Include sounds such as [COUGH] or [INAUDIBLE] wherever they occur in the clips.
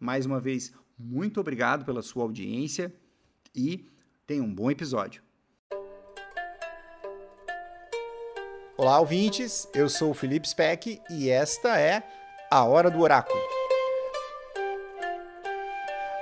mais uma vez, muito obrigado pela sua audiência e tenha um bom episódio. Olá, ouvintes. Eu sou o Felipe Speck e esta é a Hora do Oráculo.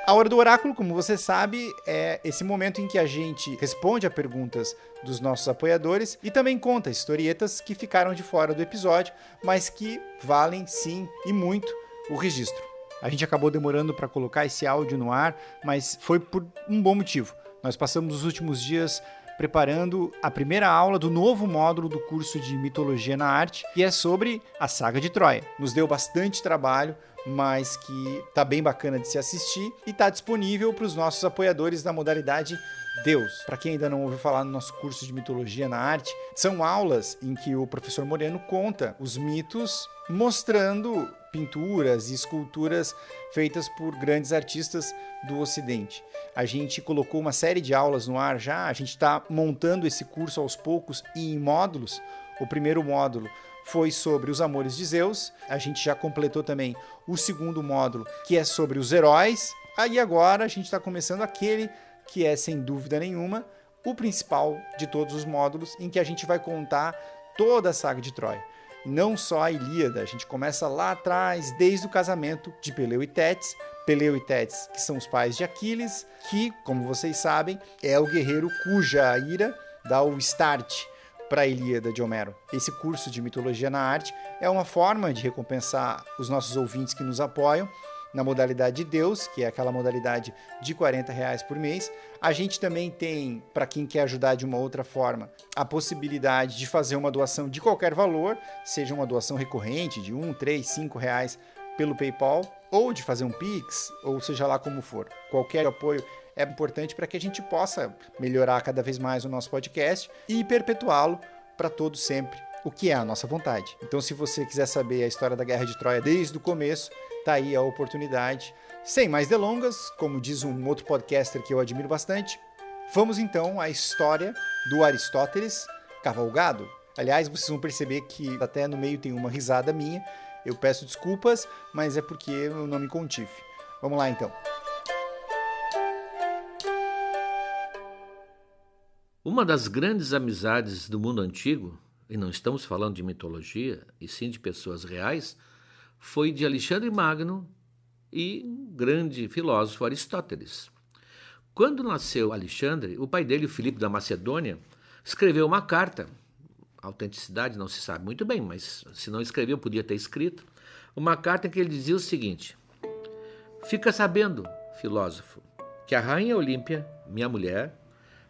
A Hora do Oráculo, como você sabe, é esse momento em que a gente responde a perguntas dos nossos apoiadores e também conta historietas que ficaram de fora do episódio, mas que valem sim e muito o registro. A gente acabou demorando para colocar esse áudio no ar, mas foi por um bom motivo. Nós passamos os últimos dias preparando a primeira aula do novo módulo do curso de Mitologia na Arte, que é sobre a saga de Troia. Nos deu bastante trabalho, mas que tá bem bacana de se assistir e tá disponível para os nossos apoiadores da modalidade Deus. Para quem ainda não ouviu falar no nosso curso de mitologia na arte, são aulas em que o professor Moreno conta os mitos mostrando pinturas e esculturas feitas por grandes artistas do Ocidente. A gente colocou uma série de aulas no ar já, a gente está montando esse curso aos poucos e em módulos. O primeiro módulo foi sobre os amores de Zeus, a gente já completou também o segundo módulo, que é sobre os heróis. Aí agora a gente está começando aquele que é, sem dúvida nenhuma, o principal de todos os módulos, em que a gente vai contar toda a saga de Troia não só a Ilíada. A gente começa lá atrás, desde o casamento de Peleu e Tétis. Peleu e Tétis, que são os pais de Aquiles, que, como vocês sabem, é o guerreiro cuja ira dá o start para a Ilíada de Homero. Esse curso de mitologia na arte é uma forma de recompensar os nossos ouvintes que nos apoiam na modalidade de Deus, que é aquela modalidade de 40 reais por mês. A gente também tem, para quem quer ajudar de uma outra forma, a possibilidade de fazer uma doação de qualquer valor, seja uma doação recorrente de 1, 3, 5 reais pelo PayPal, ou de fazer um Pix, ou seja lá como for. Qualquer apoio é importante para que a gente possa melhorar cada vez mais o nosso podcast e perpetuá-lo para todo sempre, o que é a nossa vontade. Então, se você quiser saber a história da Guerra de Troia desde o começo, tá aí a oportunidade. Sem mais delongas, como diz um outro podcaster que eu admiro bastante, vamos então à história do Aristóteles cavalgado. Aliás, vocês vão perceber que até no meio tem uma risada minha. Eu peço desculpas, mas é porque eu não me contive. Vamos lá então. Uma das grandes amizades do mundo antigo, e não estamos falando de mitologia, e sim de pessoas reais, foi de Alexandre Magno e um grande filósofo Aristóteles. Quando nasceu Alexandre, o pai dele, o Filipe da Macedônia, escreveu uma carta. A autenticidade não se sabe muito bem, mas se não escreveu, podia ter escrito. Uma carta em que ele dizia o seguinte: Fica sabendo, filósofo, que a rainha Olímpia, minha mulher,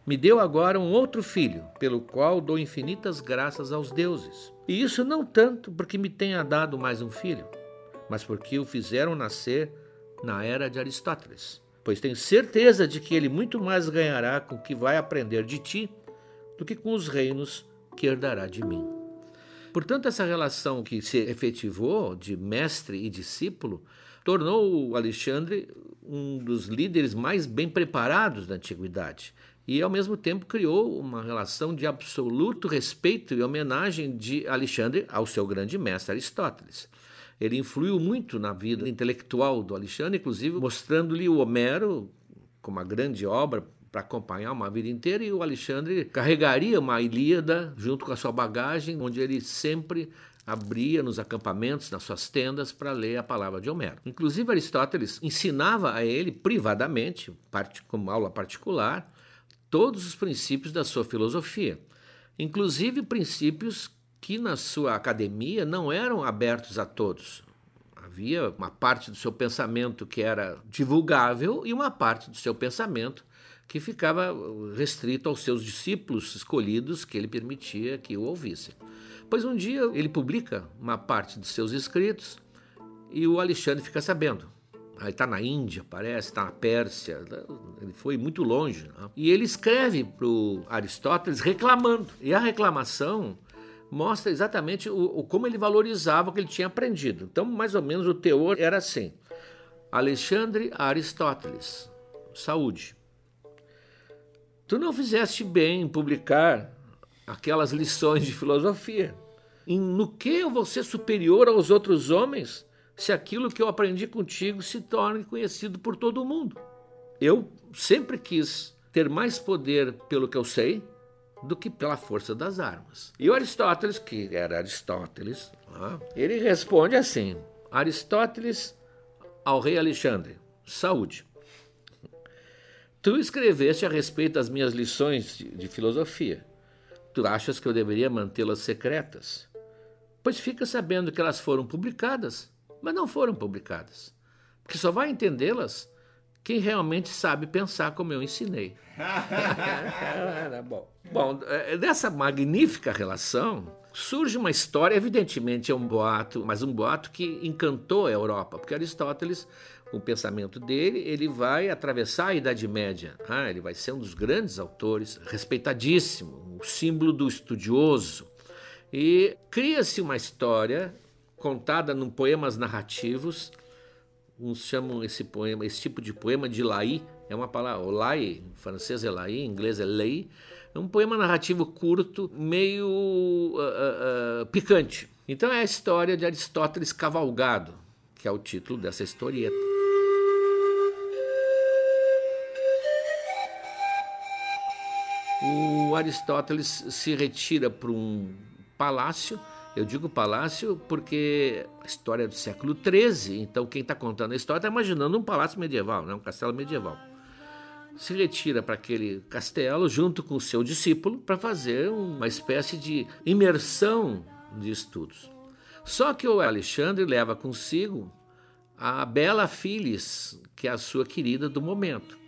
me deu agora um outro filho, pelo qual dou infinitas graças aos deuses. E isso não tanto porque me tenha dado mais um filho, mas porque o fizeram nascer na era de Aristóteles. Pois tenho certeza de que ele muito mais ganhará com o que vai aprender de ti do que com os reinos que herdará de mim. Portanto, essa relação que se efetivou de mestre e discípulo tornou o Alexandre um dos líderes mais bem preparados da antiguidade e, ao mesmo tempo, criou uma relação de absoluto respeito e homenagem de Alexandre ao seu grande mestre Aristóteles. Ele influiu muito na vida intelectual do Alexandre, inclusive mostrando-lhe o Homero como uma grande obra para acompanhar uma vida inteira, e o Alexandre carregaria uma Ilíada junto com a sua bagagem, onde ele sempre abria nos acampamentos, nas suas tendas, para ler a palavra de Homero. Inclusive, Aristóteles ensinava a ele privadamente, como aula particular, todos os princípios da sua filosofia, inclusive princípios que na sua academia não eram abertos a todos. Havia uma parte do seu pensamento que era divulgável e uma parte do seu pensamento que ficava restrito aos seus discípulos escolhidos que ele permitia que o ouvissem. Pois um dia ele publica uma parte dos seus escritos e o Alexandre fica sabendo. Ele está na Índia, parece, está na Pérsia, ele foi muito longe. Né? E ele escreve para Aristóteles reclamando. E a reclamação mostra exatamente o, o, como ele valorizava o que ele tinha aprendido. Então, mais ou menos, o teor era assim: Alexandre Aristóteles, saúde. Tu não fizeste bem em publicar aquelas lições de filosofia. No que eu vou ser superior aos outros homens se aquilo que eu aprendi contigo se torne conhecido por todo mundo? Eu sempre quis ter mais poder pelo que eu sei do que pela força das armas. E o Aristóteles, que era Aristóteles, ele responde assim: Aristóteles ao rei Alexandre, saúde. Tu escreveste a respeito das minhas lições de filosofia. Tu achas que eu deveria mantê-las secretas? Pois fica sabendo que elas foram publicadas, mas não foram publicadas. Porque só vai entendê-las quem realmente sabe pensar como eu ensinei. [LAUGHS] bom. bom, é, dessa magnífica relação surge uma história, evidentemente é um boato, mas um boato que encantou a Europa, porque Aristóteles o pensamento dele, ele vai atravessar a Idade Média. Ah, ele vai ser um dos grandes autores, respeitadíssimo, o símbolo do estudioso. E cria-se uma história contada num poemas narrativos. Uns chamam esse poema, esse tipo de poema de lai, é uma palavra, o lai, em francês é lai, em inglês é lei. É um poema narrativo curto, meio uh, uh, picante. Então é a história de Aristóteles cavalgado, que é o título dessa historieta. o Aristóteles se retira para um palácio. Eu digo palácio porque a história é do século XIII, então quem está contando a história está imaginando um palácio medieval, né? um castelo medieval. Se retira para aquele castelo junto com o seu discípulo para fazer uma espécie de imersão de estudos. Só que o Alexandre leva consigo a bela Filis, que é a sua querida do momento.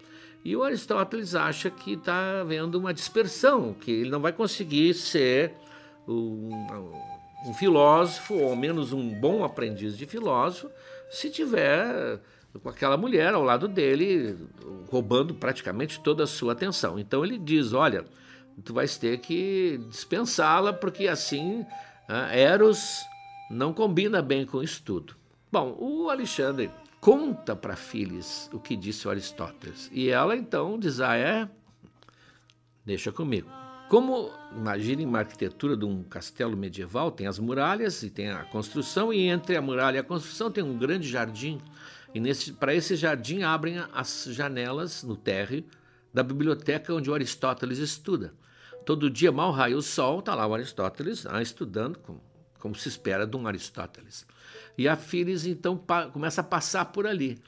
E o Aristóteles acha que está havendo uma dispersão, que ele não vai conseguir ser um, um filósofo, ou ao menos um bom aprendiz de filósofo, se tiver com aquela mulher ao lado dele, roubando praticamente toda a sua atenção. Então ele diz: Olha, tu vais ter que dispensá-la, porque assim Eros não combina bem com o estudo. Bom, o Alexandre conta para Filis o que disse Aristóteles. E ela então diz: Ah, é? Deixa comigo. Como imaginem uma arquitetura de um castelo medieval, tem as muralhas e tem a construção, e entre a muralha e a construção tem um grande jardim. E para esse jardim abrem as janelas no térreo da biblioteca onde o Aristóteles estuda. Todo dia, mal raio o sol, está lá o Aristóteles ah, estudando, como, como se espera de um Aristóteles. E a Phyllis então começa a passar por ali.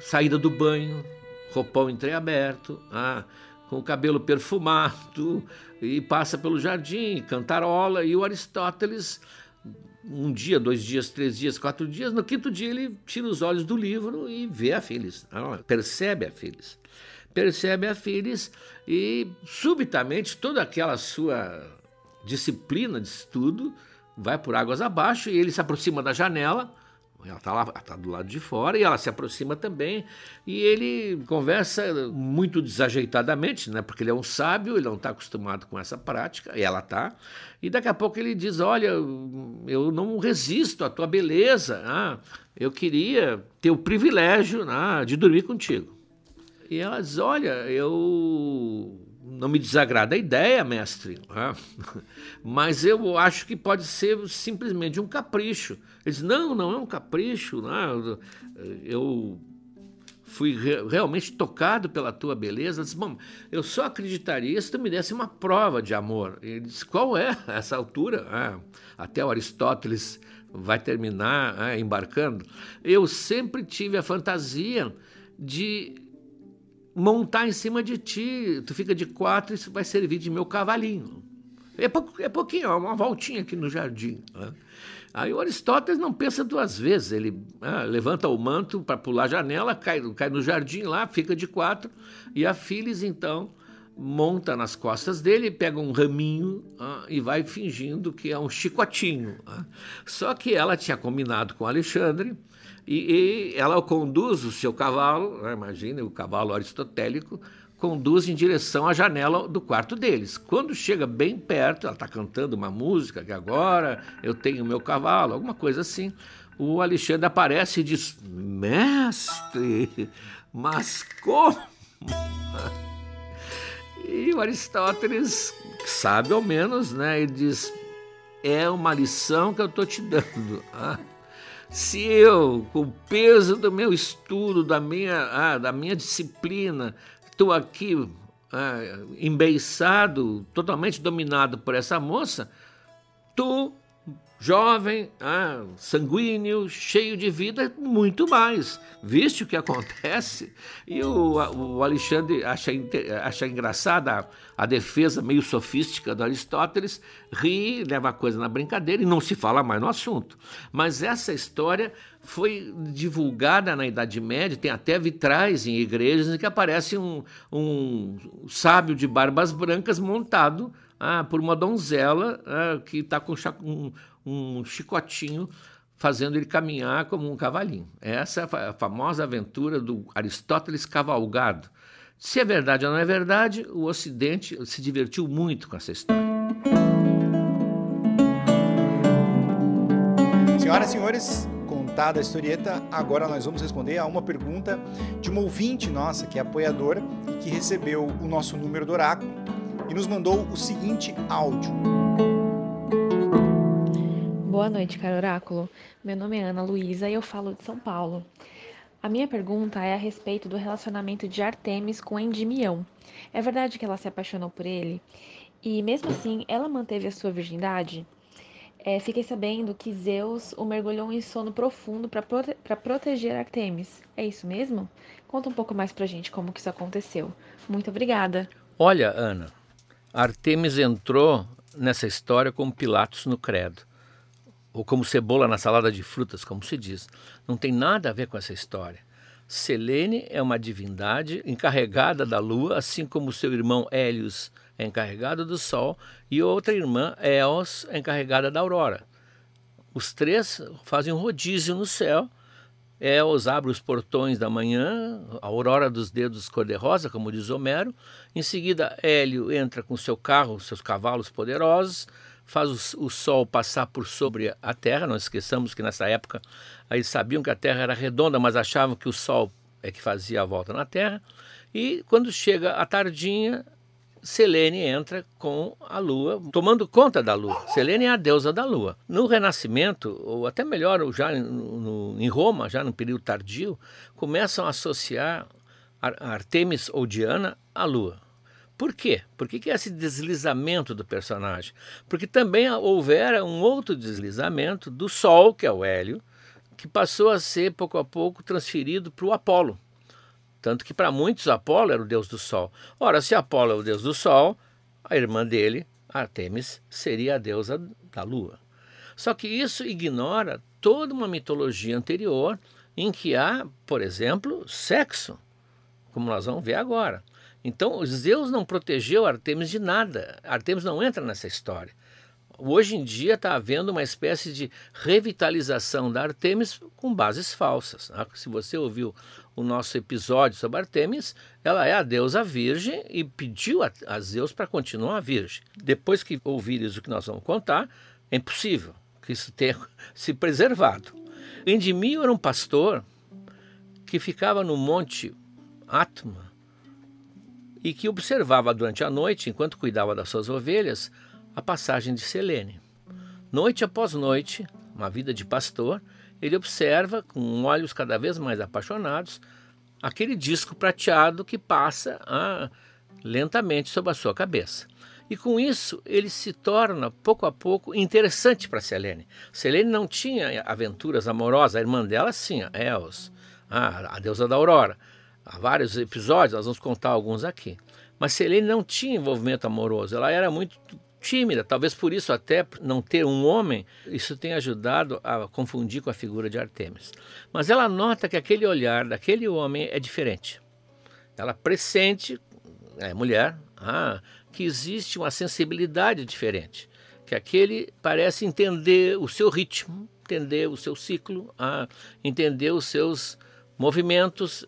Saída do banho, roupão entreaberto, ah, com o cabelo perfumado, e passa pelo jardim, cantarola, e o Aristóteles, um dia, dois dias, três dias, quatro dias, no quinto dia ele tira os olhos do livro e vê a Phyllis, ah, percebe a Phyllis. percebe a Phyllis e subitamente toda aquela sua disciplina de estudo vai por águas abaixo e ele se aproxima da janela ela está lá, está do lado de fora e ela se aproxima também e ele conversa muito desajeitadamente, né? Porque ele é um sábio, ele não está acostumado com essa prática e ela está. E daqui a pouco ele diz: Olha, eu não resisto à tua beleza, ah, eu queria ter o privilégio ah, de dormir contigo. E ela diz: Olha, eu não me desagrada a ideia, mestre, né? [LAUGHS] mas eu acho que pode ser simplesmente um capricho. Ele diz, não, não é um capricho, né? eu fui re realmente tocado pela tua beleza. Eu disse, bom, eu só acreditaria se tu me desse uma prova de amor. Ele disse, qual é [LAUGHS] essa altura? Ah, até o Aristóteles vai terminar ah, embarcando. Eu sempre tive a fantasia de montar em cima de ti. Tu fica de quatro e isso vai servir de meu cavalinho. É, pou, é pouquinho, é uma voltinha aqui no jardim. Né? Aí o Aristóteles não pensa duas vezes. Ele ah, levanta o manto para pular a janela, cai, cai no jardim lá, fica de quatro. E a Phyllis, então, monta nas costas dele, pega um raminho ah, e vai fingindo que é um chicotinho. Ah. Só que ela tinha combinado com Alexandre e, e ela conduz o seu cavalo, né, imagine o cavalo aristotélico, conduz em direção à janela do quarto deles. Quando chega bem perto, ela está cantando uma música que agora eu tenho meu cavalo, alguma coisa assim. O Alexandre aparece e diz: Mestre, mas como? E o Aristóteles sabe ao menos, né? Ele diz: É uma lição que eu estou te dando. [LAUGHS] Se eu, com o peso do meu estudo, da minha, ah, da minha disciplina, estou aqui ah, embeiçado, totalmente dominado por essa moça, tu jovem, ah, sanguíneo, cheio de vida, muito mais. Viste o que acontece? E o, o Alexandre acha, acha engraçada a, a, defesa meio sofística do Aristóteles, ri, leva a coisa na brincadeira e não se fala mais no assunto. Mas essa história foi divulgada na Idade Média, tem até vitrais em igrejas em que aparece um, um sábio de barbas brancas montado ah, por uma donzela ah, que está com um, um chicotinho fazendo ele caminhar como um cavalinho. Essa é a famosa aventura do Aristóteles cavalgado. Se é verdade ou não é verdade, o Ocidente se divertiu muito com essa história. Senhoras e senhores, contada a historieta, agora nós vamos responder a uma pergunta de uma ouvinte nossa que é apoiadora e que recebeu o nosso número do oráculo e nos mandou o seguinte áudio. Boa noite, caro oráculo. Meu nome é Ana Luísa e eu falo de São Paulo. A minha pergunta é a respeito do relacionamento de Artemis com Endimião. É verdade que ela se apaixonou por ele? E mesmo assim, ela manteve a sua virgindade? É, fiquei sabendo que Zeus o mergulhou em sono profundo para prote proteger Artemis. É isso mesmo? Conta um pouco mais pra gente como que isso aconteceu. Muito obrigada. Olha, Ana, Artemis entrou nessa história como Pilatos no credo, ou como cebola na salada de frutas, como se diz. Não tem nada a ver com essa história. Selene é uma divindade encarregada da lua, assim como seu irmão Hélios é encarregado do sol e outra irmã, Eos, é encarregada da aurora. Os três fazem um rodízio no céu Eos abre os portões da manhã, a aurora dos dedos cor-de-rosa, como diz Homero. Em seguida, Hélio entra com seu carro, seus cavalos poderosos, faz o, o, sol passar por sobre a Terra. Não esqueçamos que nessa época eles sabiam que a Terra era redonda, mas achavam que o sol é que fazia a volta na Terra. E quando chega a tardinha, Selene entra com a lua, tomando conta da lua. Selene é a deusa da lua. No Renascimento, ou até melhor, já no, em Roma, já no período tardio, começam a associar Artemis ou Diana à lua. Por quê? Por que, que esse deslizamento do personagem? Porque também houvera um outro deslizamento do Sol, que é o Hélio, que passou a ser pouco a pouco transferido para o Apolo. Tanto que para muitos Apolo era o deus do sol. Ora, se Apolo é o deus do sol, a irmã dele, Artemis, seria a deusa da lua. Só que isso ignora toda uma mitologia anterior em que há, por exemplo, sexo. como nós vamos ver agora. Então, Zeus não protegeu Artemis de nada. Artemis não entra nessa história. Hoje em dia está havendo uma espécie de revitalização da Artemis com bases falsas. Né? Se você ouviu o nosso episódio sobre Artemis, ela é a deusa virgem e pediu a, a Zeus para continuar virgem. Depois que ouvires o que nós vamos contar, é impossível que isso tenha [LAUGHS] se preservado. Endimio era um pastor que ficava no monte Atma e que observava durante a noite, enquanto cuidava das suas ovelhas, a passagem de Selene. Noite após noite, uma vida de pastor, ele observa, com olhos cada vez mais apaixonados, aquele disco prateado que passa ah, lentamente sobre a sua cabeça. E com isso, ele se torna, pouco a pouco, interessante para Selene. Selene não tinha aventuras amorosas, a irmã dela sim, a Eos, a deusa da aurora. Há vários episódios, nós vamos contar alguns aqui. Mas Selene não tinha envolvimento amoroso, ela era muito tímida, talvez por isso até não ter um homem, isso tenha ajudado a confundir com a figura de Artemis. Mas ela nota que aquele olhar daquele homem é diferente. Ela pressente, é mulher, ah, que existe uma sensibilidade diferente, que aquele parece entender o seu ritmo, entender o seu ciclo, ah, entender os seus movimentos,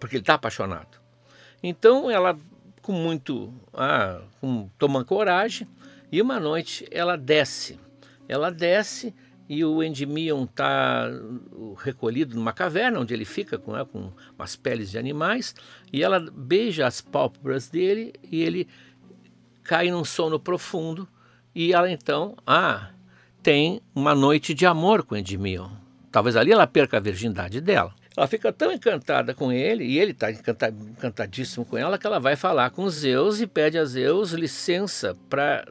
porque ele está apaixonado. Então ela com muito, ah, com, toma coragem, e uma noite ela desce. Ela desce e o Endymion está recolhido numa caverna onde ele fica com, né, com umas peles de animais e ela beija as pálpebras dele e ele cai num sono profundo e ela então ah, tem uma noite de amor com Endymion. Talvez ali ela perca a virgindade dela. Ela fica tão encantada com ele, e ele está encantadíssimo com ela, que ela vai falar com Zeus e pede a Zeus licença para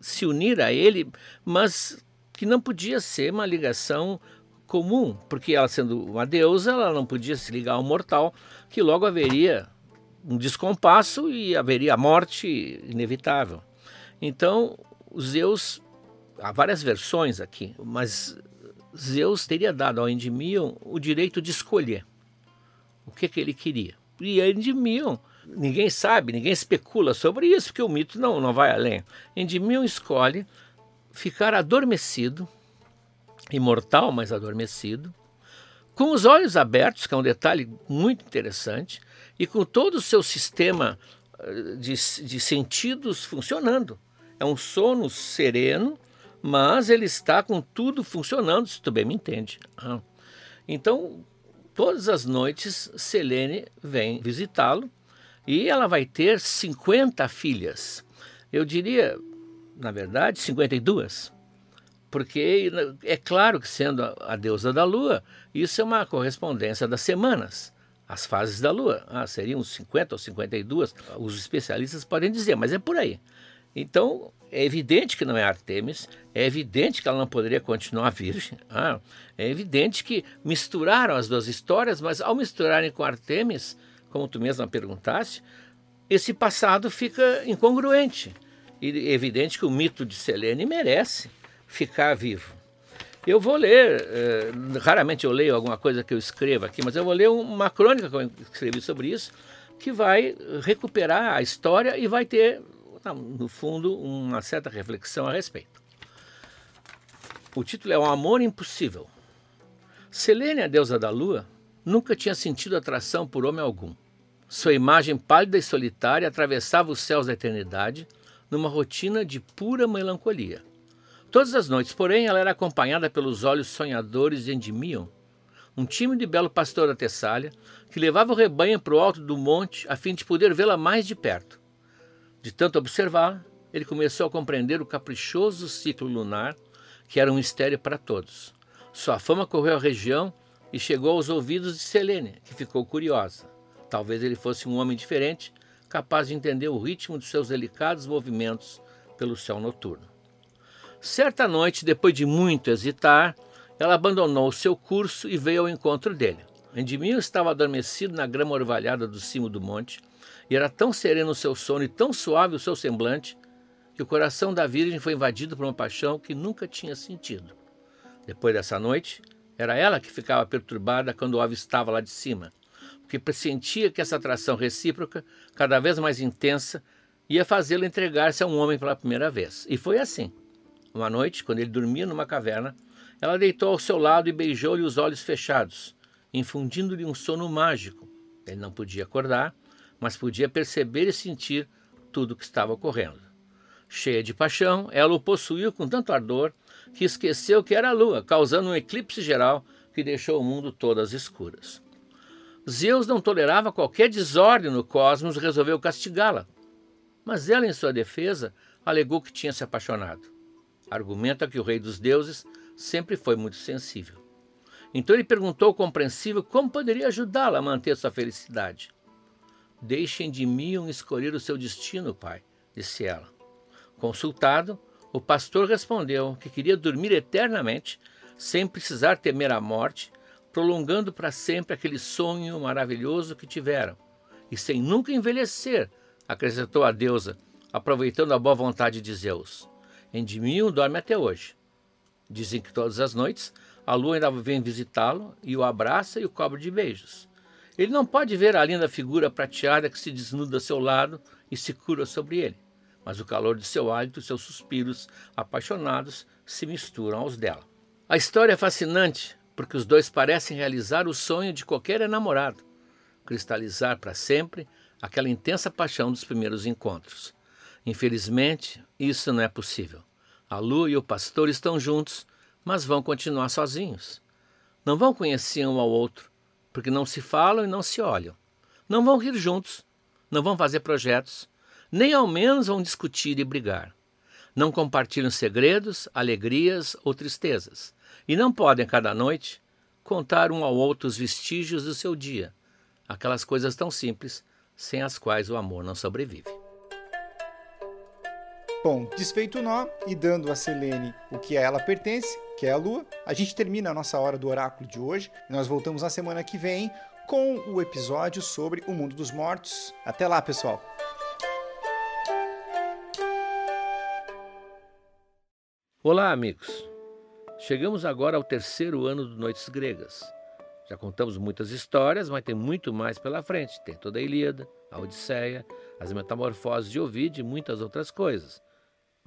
se unir a ele, mas que não podia ser uma ligação comum, porque ela sendo uma deusa, ela não podia se ligar ao mortal, que logo haveria um descompasso e haveria a morte inevitável. Então, Zeus, há várias versões aqui, mas Zeus teria dado ao Endymion o direito de escolher o que, que ele queria. E Endymion, ninguém sabe, ninguém especula sobre isso, porque o mito não, não vai além. Endymion escolhe ficar adormecido, imortal, mas adormecido, com os olhos abertos, que é um detalhe muito interessante, e com todo o seu sistema eh, de, de sentidos funcionando. É um sono sereno, mas ele está com tudo funcionando, se tu bem me entende. Ah. Então, todas as noites, Selene vem visitá-lo e ela vai ter 50 filhas. Eu diria, na verdade, 52. Porque é claro que, sendo a deusa da lua, isso é uma correspondência das semanas as fases da Lua. Ah, seriam 50 ou 52, os especialistas podem dizer, mas é por aí. Então, é evidente que não é Artemis, é evidente que ela não poderia continuar virgem. Ah, é evidente que misturaram as duas histórias, mas ao misturarem com Artemis, como tu mesma perguntaste, esse passado fica incongruente. E é evidente que o mito de Selene merece ficar vivo. Eu vou ler, eh, raramente eu leio alguma coisa que eu escreva aqui, mas eu vou ler uma crônica que eu escrevi sobre isso, que vai recuperar a história e vai ter no fundo, uma certa reflexão a respeito. O título é Um Amor Impossível. Selene, a deusa da lua, nunca tinha sentido atração por homem algum. Sua imagem pálida e solitária atravessava os céus da eternidade numa rotina de pura melancolia. Todas as noites, porém, ela era acompanhada pelos olhos sonhadores de Endymion, um tímido e belo pastor da Tessália, que levava o rebanho para o alto do monte a fim de poder vê-la mais de perto. De tanto observar, ele começou a compreender o caprichoso ciclo lunar, que era um mistério para todos. Sua fama correu à região e chegou aos ouvidos de Selene, que ficou curiosa. Talvez ele fosse um homem diferente, capaz de entender o ritmo de seus delicados movimentos pelo céu noturno. Certa noite, depois de muito hesitar, ela abandonou seu curso e veio ao encontro dele. Endymion estava adormecido na grama orvalhada do cimo do monte, e era tão sereno o seu sono e tão suave o seu semblante que o coração da Virgem foi invadido por uma paixão que nunca tinha sentido. Depois dessa noite, era ela que ficava perturbada quando o avistava lá de cima, porque pressentia que essa atração recíproca, cada vez mais intensa, ia fazê-lo entregar-se a um homem pela primeira vez. E foi assim. Uma noite, quando ele dormia numa caverna, ela deitou ao seu lado e beijou-lhe os olhos fechados, infundindo-lhe um sono mágico. Ele não podia acordar, mas podia perceber e sentir tudo o que estava ocorrendo. Cheia de paixão, ela o possuiu com tanto ardor que esqueceu que era a lua, causando um eclipse geral que deixou o mundo todo às escuras. Zeus não tolerava qualquer desordem no cosmos e resolveu castigá-la. Mas ela, em sua defesa, alegou que tinha se apaixonado. Argumenta que o rei dos deuses sempre foi muito sensível. Então ele perguntou compreensível como poderia ajudá-la a manter sua felicidade. Deixem de mim escolher o seu destino, pai, disse ela. Consultado, o pastor respondeu que queria dormir eternamente, sem precisar temer a morte, prolongando para sempre aquele sonho maravilhoso que tiveram, e sem nunca envelhecer, acrescentou a deusa, aproveitando a boa vontade de Zeus. Endymion dorme até hoje. Dizem que todas as noites a lua ainda vem visitá-lo e o abraça e o cobre de beijos. Ele não pode ver a linda figura prateada que se desnuda ao seu lado e se cura sobre ele, mas o calor de seu hálito e seus suspiros apaixonados se misturam aos dela. A história é fascinante porque os dois parecem realizar o sonho de qualquer enamorado, cristalizar para sempre aquela intensa paixão dos primeiros encontros. Infelizmente, isso não é possível. A lua e o pastor estão juntos, mas vão continuar sozinhos. Não vão conhecer um ao outro, porque não se falam e não se olham. Não vão rir juntos, não vão fazer projetos, nem ao menos vão discutir e brigar. Não compartilham segredos, alegrias ou tristezas e não podem, cada noite, contar um ao outro os vestígios do seu dia, aquelas coisas tão simples sem as quais o amor não sobrevive. Bom, desfeito o nó e dando a Selene o que a ela pertence, que é a lua, a gente termina a nossa hora do oráculo de hoje. Nós voltamos na semana que vem com o episódio sobre o mundo dos mortos. Até lá, pessoal! Olá, amigos! Chegamos agora ao terceiro ano do Noites Gregas. Já contamos muitas histórias, mas tem muito mais pela frente. Tem toda a Ilíada, a Odisseia, as Metamorfoses de Ovid e muitas outras coisas.